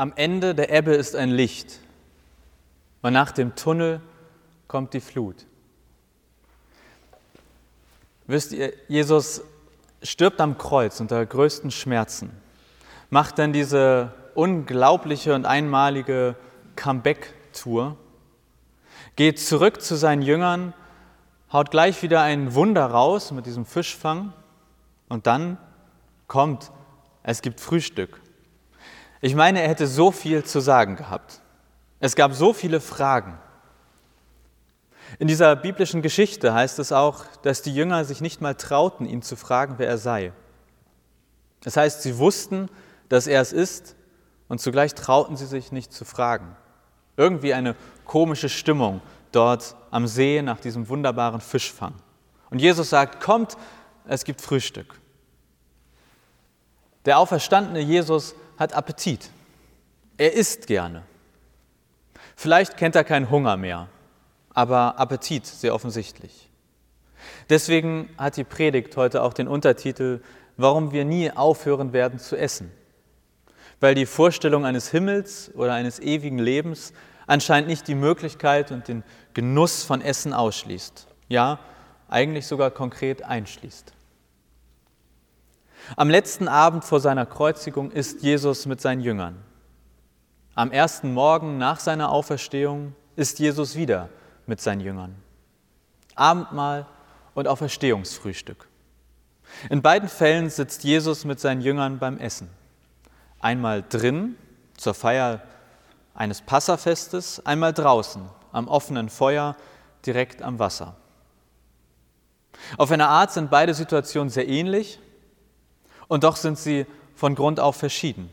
Am Ende der Ebbe ist ein Licht und nach dem Tunnel kommt die Flut. Wisst ihr, Jesus stirbt am Kreuz unter größten Schmerzen, macht dann diese unglaubliche und einmalige Comeback-Tour, geht zurück zu seinen Jüngern, haut gleich wieder ein Wunder raus mit diesem Fischfang und dann kommt, es gibt Frühstück. Ich meine, er hätte so viel zu sagen gehabt. Es gab so viele Fragen. In dieser biblischen Geschichte heißt es auch, dass die Jünger sich nicht mal trauten, ihn zu fragen, wer er sei. Das heißt, sie wussten, dass er es ist, und zugleich trauten sie sich nicht zu fragen. Irgendwie eine komische Stimmung dort am See nach diesem wunderbaren Fischfang. Und Jesus sagt, kommt, es gibt Frühstück. Der auferstandene Jesus hat Appetit. Er isst gerne. Vielleicht kennt er keinen Hunger mehr, aber Appetit sehr offensichtlich. Deswegen hat die Predigt heute auch den Untertitel, warum wir nie aufhören werden zu essen weil die Vorstellung eines Himmels oder eines ewigen Lebens anscheinend nicht die Möglichkeit und den Genuss von Essen ausschließt. Ja, eigentlich sogar konkret einschließt. Am letzten Abend vor seiner Kreuzigung ist Jesus mit seinen Jüngern. Am ersten Morgen nach seiner Auferstehung ist Jesus wieder mit seinen Jüngern. Abendmahl und Auferstehungsfrühstück. In beiden Fällen sitzt Jesus mit seinen Jüngern beim Essen. Einmal drin zur Feier eines Passafestes, einmal draußen am offenen Feuer direkt am Wasser. Auf eine Art sind beide Situationen sehr ähnlich und doch sind sie von Grund auf verschieden.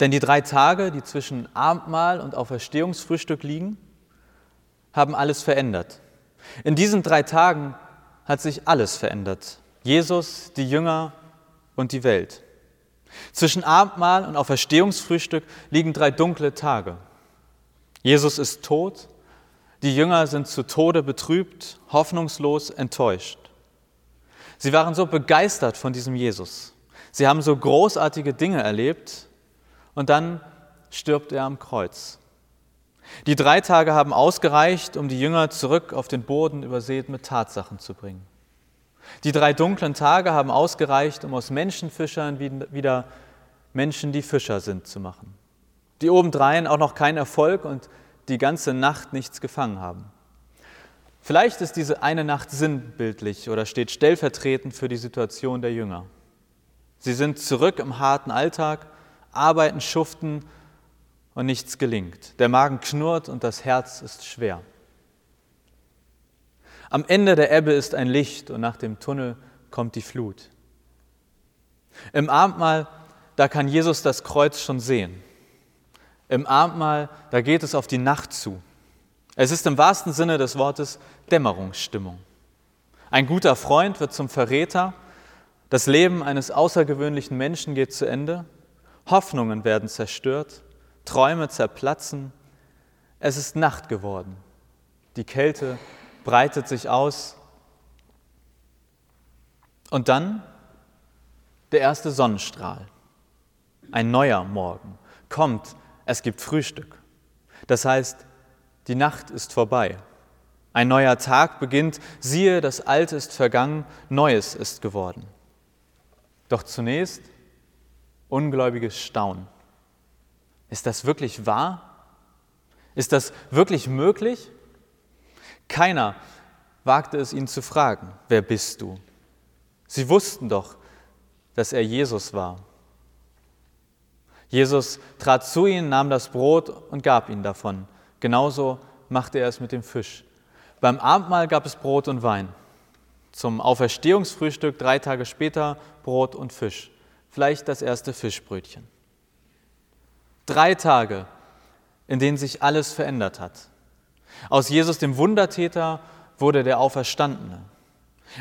Denn die drei Tage, die zwischen Abendmahl und Auferstehungsfrühstück liegen, haben alles verändert. In diesen drei Tagen hat sich alles verändert. Jesus, die Jünger und die Welt. Zwischen Abendmahl und Auferstehungsfrühstück liegen drei dunkle Tage. Jesus ist tot, die Jünger sind zu Tode betrübt, hoffnungslos enttäuscht. Sie waren so begeistert von diesem Jesus. Sie haben so großartige Dinge erlebt und dann stirbt er am Kreuz. Die drei Tage haben ausgereicht, um die Jünger zurück auf den Boden übersät mit Tatsachen zu bringen. Die drei dunklen Tage haben ausgereicht, um aus Menschenfischern wieder Menschen, die Fischer sind, zu machen. Die obendrein auch noch keinen Erfolg und die ganze Nacht nichts gefangen haben. Vielleicht ist diese eine Nacht sinnbildlich oder steht stellvertretend für die Situation der Jünger. Sie sind zurück im harten Alltag, arbeiten, schuften und nichts gelingt. Der Magen knurrt und das Herz ist schwer. Am Ende der Ebbe ist ein Licht und nach dem Tunnel kommt die Flut. Im Abendmahl, da kann Jesus das Kreuz schon sehen. Im Abendmahl, da geht es auf die Nacht zu. Es ist im wahrsten Sinne des Wortes Dämmerungsstimmung. Ein guter Freund wird zum Verräter, das Leben eines außergewöhnlichen Menschen geht zu Ende, Hoffnungen werden zerstört, Träume zerplatzen. Es ist Nacht geworden. Die Kälte breitet sich aus. Und dann der erste Sonnenstrahl. Ein neuer Morgen kommt, es gibt Frühstück. Das heißt, die Nacht ist vorbei. Ein neuer Tag beginnt, siehe, das Alte ist vergangen, Neues ist geworden. Doch zunächst ungläubiges Staunen. Ist das wirklich wahr? Ist das wirklich möglich? Keiner wagte es ihn zu fragen, wer bist du? Sie wussten doch, dass er Jesus war. Jesus trat zu ihnen, nahm das Brot und gab ihnen davon. Genauso machte er es mit dem Fisch. Beim Abendmahl gab es Brot und Wein. Zum Auferstehungsfrühstück drei Tage später Brot und Fisch. Vielleicht das erste Fischbrötchen. Drei Tage, in denen sich alles verändert hat. Aus Jesus, dem Wundertäter, wurde der Auferstandene.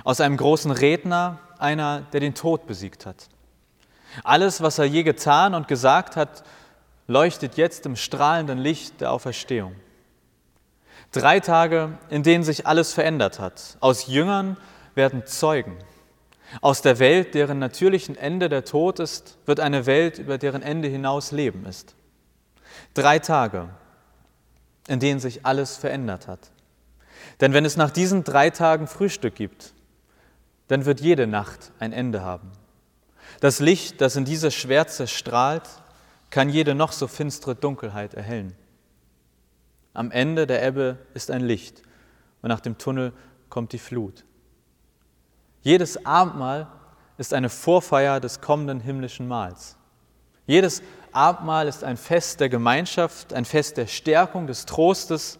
Aus einem großen Redner einer, der den Tod besiegt hat. Alles, was er je getan und gesagt hat, leuchtet jetzt im strahlenden Licht der Auferstehung. Drei Tage, in denen sich alles verändert hat. Aus Jüngern werden Zeugen. Aus der Welt, deren natürlichen Ende der Tod ist, wird eine Welt, über deren Ende hinaus Leben ist. Drei Tage, in denen sich alles verändert hat. Denn wenn es nach diesen drei Tagen Frühstück gibt, dann wird jede Nacht ein Ende haben. Das Licht, das in diese Schwärze strahlt, kann jede noch so finstere Dunkelheit erhellen. Am Ende der Ebbe ist ein Licht und nach dem Tunnel kommt die Flut. Jedes Abendmahl ist eine Vorfeier des kommenden himmlischen Mahls. Jedes Abendmahl ist ein Fest der Gemeinschaft, ein Fest der Stärkung, des Trostes.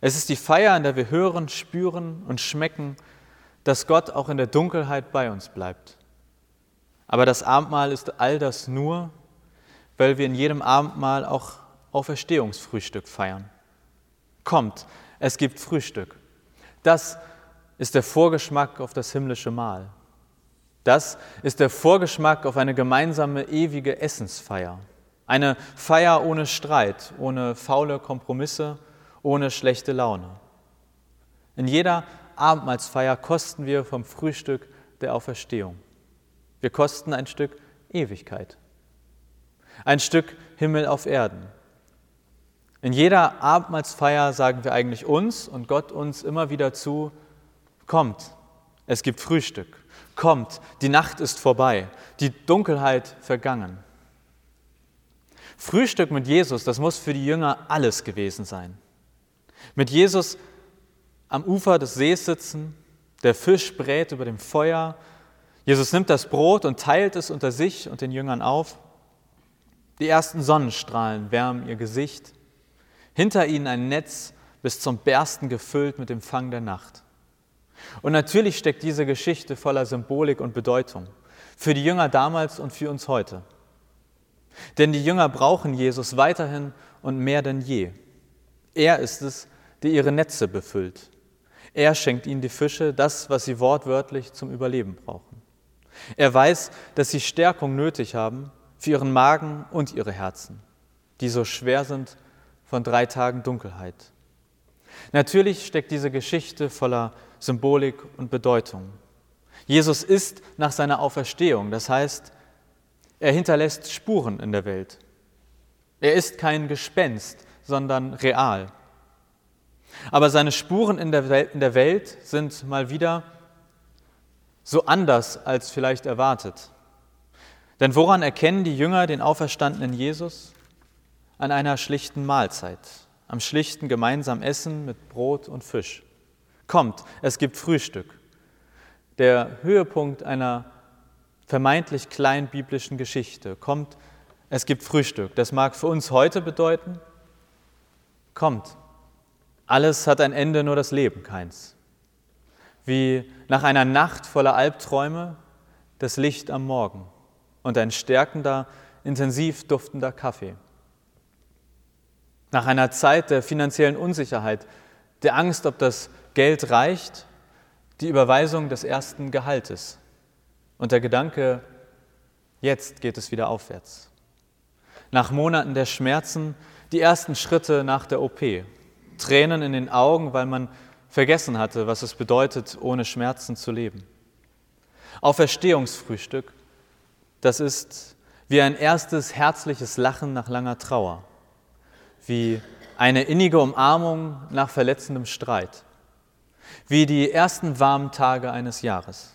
Es ist die Feier, in der wir hören, spüren und schmecken, dass Gott auch in der Dunkelheit bei uns bleibt. Aber das Abendmahl ist all das nur, weil wir in jedem Abendmahl auch Auferstehungsfrühstück feiern. Kommt, es gibt Frühstück. Das ist der Vorgeschmack auf das himmlische Mahl. Das ist der Vorgeschmack auf eine gemeinsame ewige Essensfeier. Eine Feier ohne Streit, ohne faule Kompromisse, ohne schlechte Laune. In jeder Abendmahlsfeier kosten wir vom Frühstück der Auferstehung. Wir kosten ein Stück Ewigkeit, ein Stück Himmel auf Erden. In jeder Abendmahlsfeier sagen wir eigentlich uns und Gott uns immer wieder zu, kommt, es gibt Frühstück. Kommt, die Nacht ist vorbei, die Dunkelheit vergangen. Frühstück mit Jesus, das muss für die Jünger alles gewesen sein. Mit Jesus am Ufer des Sees sitzen, der Fisch brät über dem Feuer, Jesus nimmt das Brot und teilt es unter sich und den Jüngern auf. Die ersten Sonnenstrahlen wärmen ihr Gesicht, hinter ihnen ein Netz bis zum Bersten gefüllt mit dem Fang der Nacht. Und natürlich steckt diese Geschichte voller Symbolik und Bedeutung für die Jünger damals und für uns heute. Denn die Jünger brauchen Jesus weiterhin und mehr denn je. Er ist es, der ihre Netze befüllt. Er schenkt ihnen die Fische, das, was sie wortwörtlich zum Überleben brauchen. Er weiß, dass sie Stärkung nötig haben für ihren Magen und ihre Herzen, die so schwer sind von drei Tagen Dunkelheit. Natürlich steckt diese Geschichte voller Symbolik und Bedeutung. Jesus ist nach seiner Auferstehung, das heißt, er hinterlässt Spuren in der Welt. Er ist kein Gespenst, sondern real. Aber seine Spuren in der, Welt, in der Welt sind mal wieder so anders als vielleicht erwartet. Denn woran erkennen die Jünger den auferstandenen Jesus? An einer schlichten Mahlzeit, am schlichten gemeinsamen Essen mit Brot und Fisch. Kommt, es gibt Frühstück. Der Höhepunkt einer vermeintlich kleinen biblischen Geschichte. Kommt, es gibt Frühstück. Das mag für uns heute bedeuten, kommt, alles hat ein Ende, nur das Leben keins. Wie nach einer Nacht voller Albträume das Licht am Morgen und ein stärkender, intensiv duftender Kaffee. Nach einer Zeit der finanziellen Unsicherheit, der Angst, ob das Geld reicht, die Überweisung des ersten Gehaltes und der Gedanke, jetzt geht es wieder aufwärts. Nach Monaten der Schmerzen die ersten Schritte nach der OP, Tränen in den Augen, weil man vergessen hatte, was es bedeutet, ohne Schmerzen zu leben. Auferstehungsfrühstück, das ist wie ein erstes herzliches Lachen nach langer Trauer, wie eine innige Umarmung nach verletzendem Streit, wie die ersten warmen Tage eines Jahres,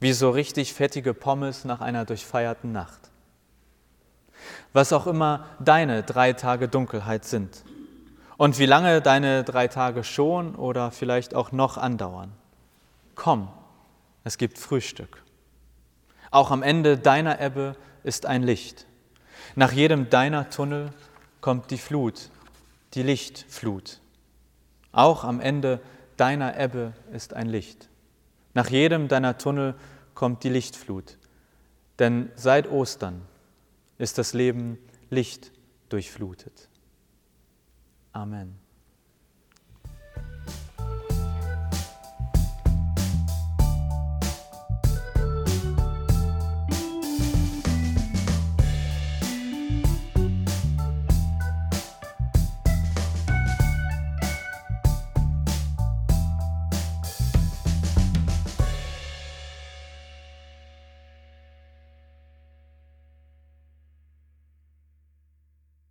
wie so richtig fettige Pommes nach einer durchfeierten Nacht. Was auch immer deine drei Tage Dunkelheit sind und wie lange deine drei Tage schon oder vielleicht auch noch andauern. Komm, es gibt Frühstück. Auch am Ende deiner Ebbe ist ein Licht. Nach jedem deiner Tunnel kommt die Flut, die Lichtflut. Auch am Ende deiner Ebbe ist ein Licht. Nach jedem deiner Tunnel kommt die Lichtflut. Denn seit Ostern ist das Leben Licht durchflutet. Amen.